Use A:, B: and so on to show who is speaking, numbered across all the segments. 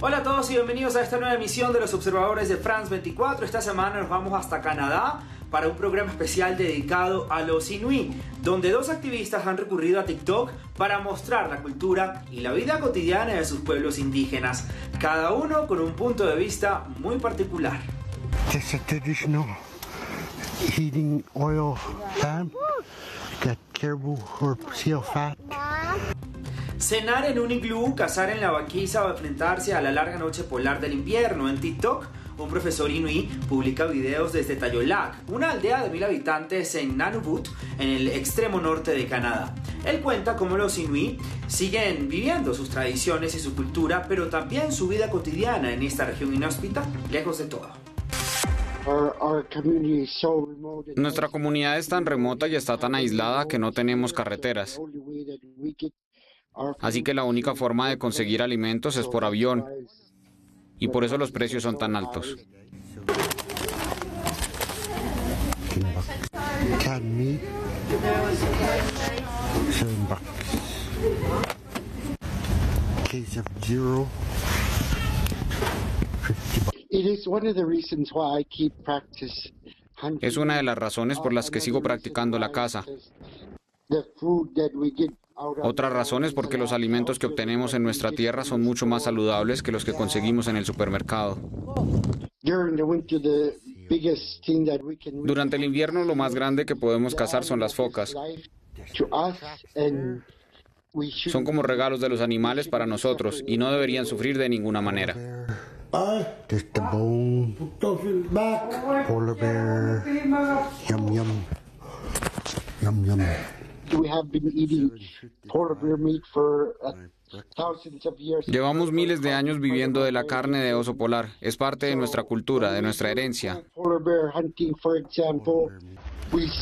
A: Hola a todos y bienvenidos a esta nueva emisión de los observadores de France 24. Esta semana nos vamos hasta Canadá para un programa especial dedicado a los Inuit, donde dos activistas han recurrido a TikTok para mostrar la cultura y la vida cotidiana de sus pueblos indígenas, cada uno con un punto de vista muy particular.
B: This is traditional heating oil lamp. Got caribou or seal fat.
A: Cenar en un iglú, cazar en la vaquiza o enfrentarse a la larga noche polar del invierno. En TikTok, un profesor inuit publica videos desde Tayolak, una aldea de mil habitantes en Nanubut, en el extremo norte de Canadá. Él cuenta cómo los inuit siguen viviendo sus tradiciones y su cultura, pero también su vida cotidiana en esta región inhóspita, lejos de todo.
C: Nuestra comunidad es tan remota y está tan aislada que no tenemos carreteras. Así que la única forma de conseguir alimentos es por avión y por eso los precios son tan altos. Es una de las razones por las que sigo practicando la caza.
B: The food that we get out of
C: Otra razón es porque los alimentos que obtenemos en nuestra tierra son mucho más saludables que los que conseguimos en el supermercado. Durante el invierno lo más grande que podemos cazar son las focas. Son como regalos de los animales para nosotros y no deberían sufrir de ninguna manera. Llevamos miles de años viviendo de la carne de oso polar. Es parte de nuestra cultura, de nuestra herencia.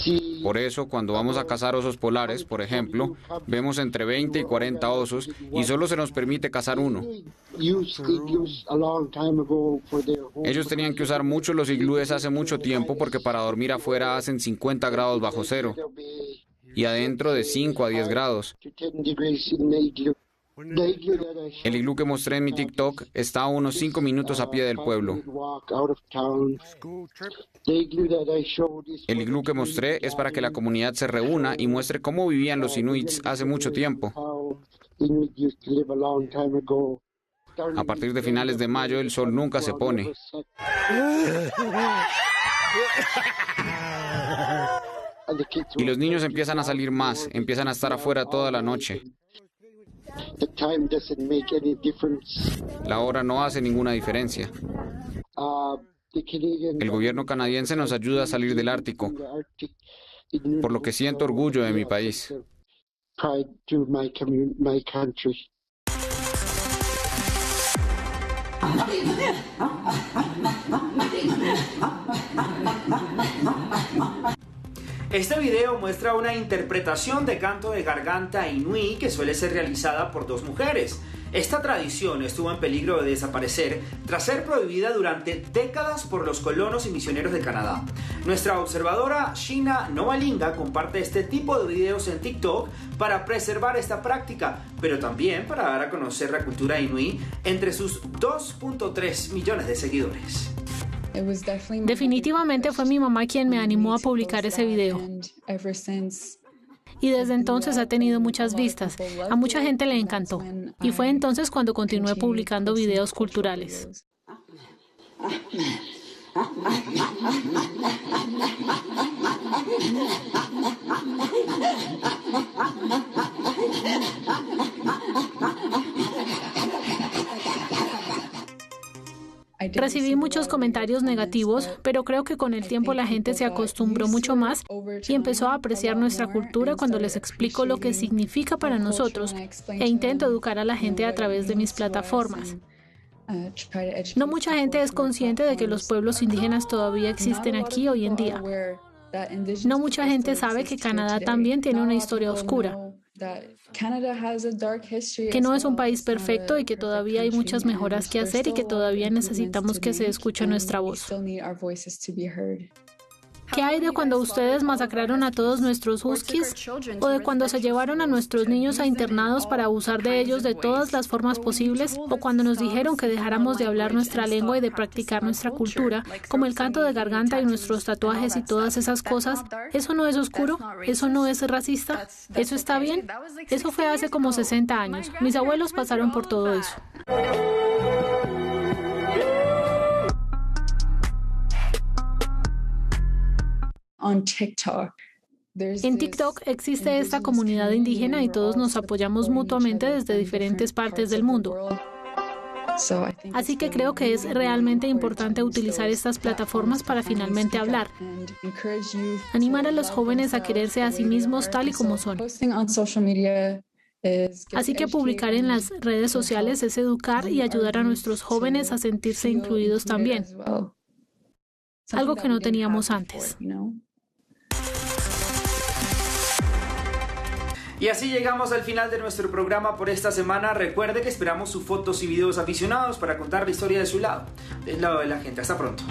B: See
C: Por eso, cuando vamos a cazar osos polares, por ejemplo, vemos entre 20 y 40 osos y solo se nos permite cazar uno. Ellos tenían que usar mucho los iglúes hace mucho tiempo porque para dormir afuera hacen 50 grados bajo cero y adentro de 5 a 10 grados.
B: To 10 degrees in the igloo. The igloo that I
C: El iglú que mostré en mi TikTok está a unos 5 minutos a pie del pueblo. El iglú que mostré es para que la comunidad se reúna y muestre cómo vivían los inuits hace mucho tiempo.
B: a
C: partir de finales de mayo el sol nunca se pone. Y los niños empiezan a salir más, empiezan a estar afuera toda la noche.
B: The time doesn't make any difference.
C: La hora no hace ninguna diferencia.
B: Uh, the Canadian
C: El gobierno canadiense nos ayuda a salir del Ártico,
B: the Arctic Inuit
C: por lo que siento orgullo de mi país.
A: Este video muestra una interpretación de canto de garganta inuit que suele ser realizada por dos mujeres. Esta tradición estuvo en peligro de desaparecer tras ser prohibida durante décadas por los colonos y misioneros de Canadá. Nuestra observadora Shina Novalinga comparte este tipo de videos en TikTok para preservar esta práctica, pero también para dar a conocer la cultura inuit entre sus 2.3 millones de seguidores.
D: Definitivamente fue mi mamá quien me animó a publicar ese video. Y desde entonces ha tenido muchas vistas. A mucha gente le encantó. Y fue entonces cuando continué publicando videos culturales. Recibí muchos comentarios negativos, pero creo que con el tiempo la gente se acostumbró mucho más y empezó a apreciar nuestra cultura cuando les explico lo que significa para nosotros e intento educar a la gente a través de mis plataformas. No mucha gente es consciente de que los pueblos indígenas todavía existen aquí hoy en día. No mucha gente sabe que Canadá también tiene una historia oscura. Que no es un país perfecto y que todavía hay muchas mejoras que hacer y que todavía necesitamos que se escuche nuestra voz. ¿Qué hay de cuando ustedes masacraron a todos nuestros huskies? ¿O de cuando se llevaron a nuestros niños a internados para abusar de ellos de todas las formas posibles? ¿O cuando nos dijeron que dejáramos de hablar nuestra lengua y de practicar nuestra cultura, como el canto de garganta y nuestros tatuajes y todas esas cosas? ¿Eso no es oscuro? ¿Eso no es racista? ¿Eso está bien? Eso fue hace como 60 años. Mis abuelos pasaron por todo eso. En TikTok existe esta comunidad indígena y todos nos apoyamos mutuamente desde diferentes partes del mundo. Así que creo que es realmente importante utilizar estas plataformas para finalmente hablar. Animar a los jóvenes a quererse a sí mismos tal y como son. Así que publicar en las redes sociales es educar y ayudar a nuestros jóvenes a sentirse incluidos también. Algo que no teníamos antes.
A: Y así llegamos al final de nuestro programa por esta semana. Recuerde que esperamos sus fotos y videos aficionados para contar la historia de su lado, del lado de la gente. Hasta pronto.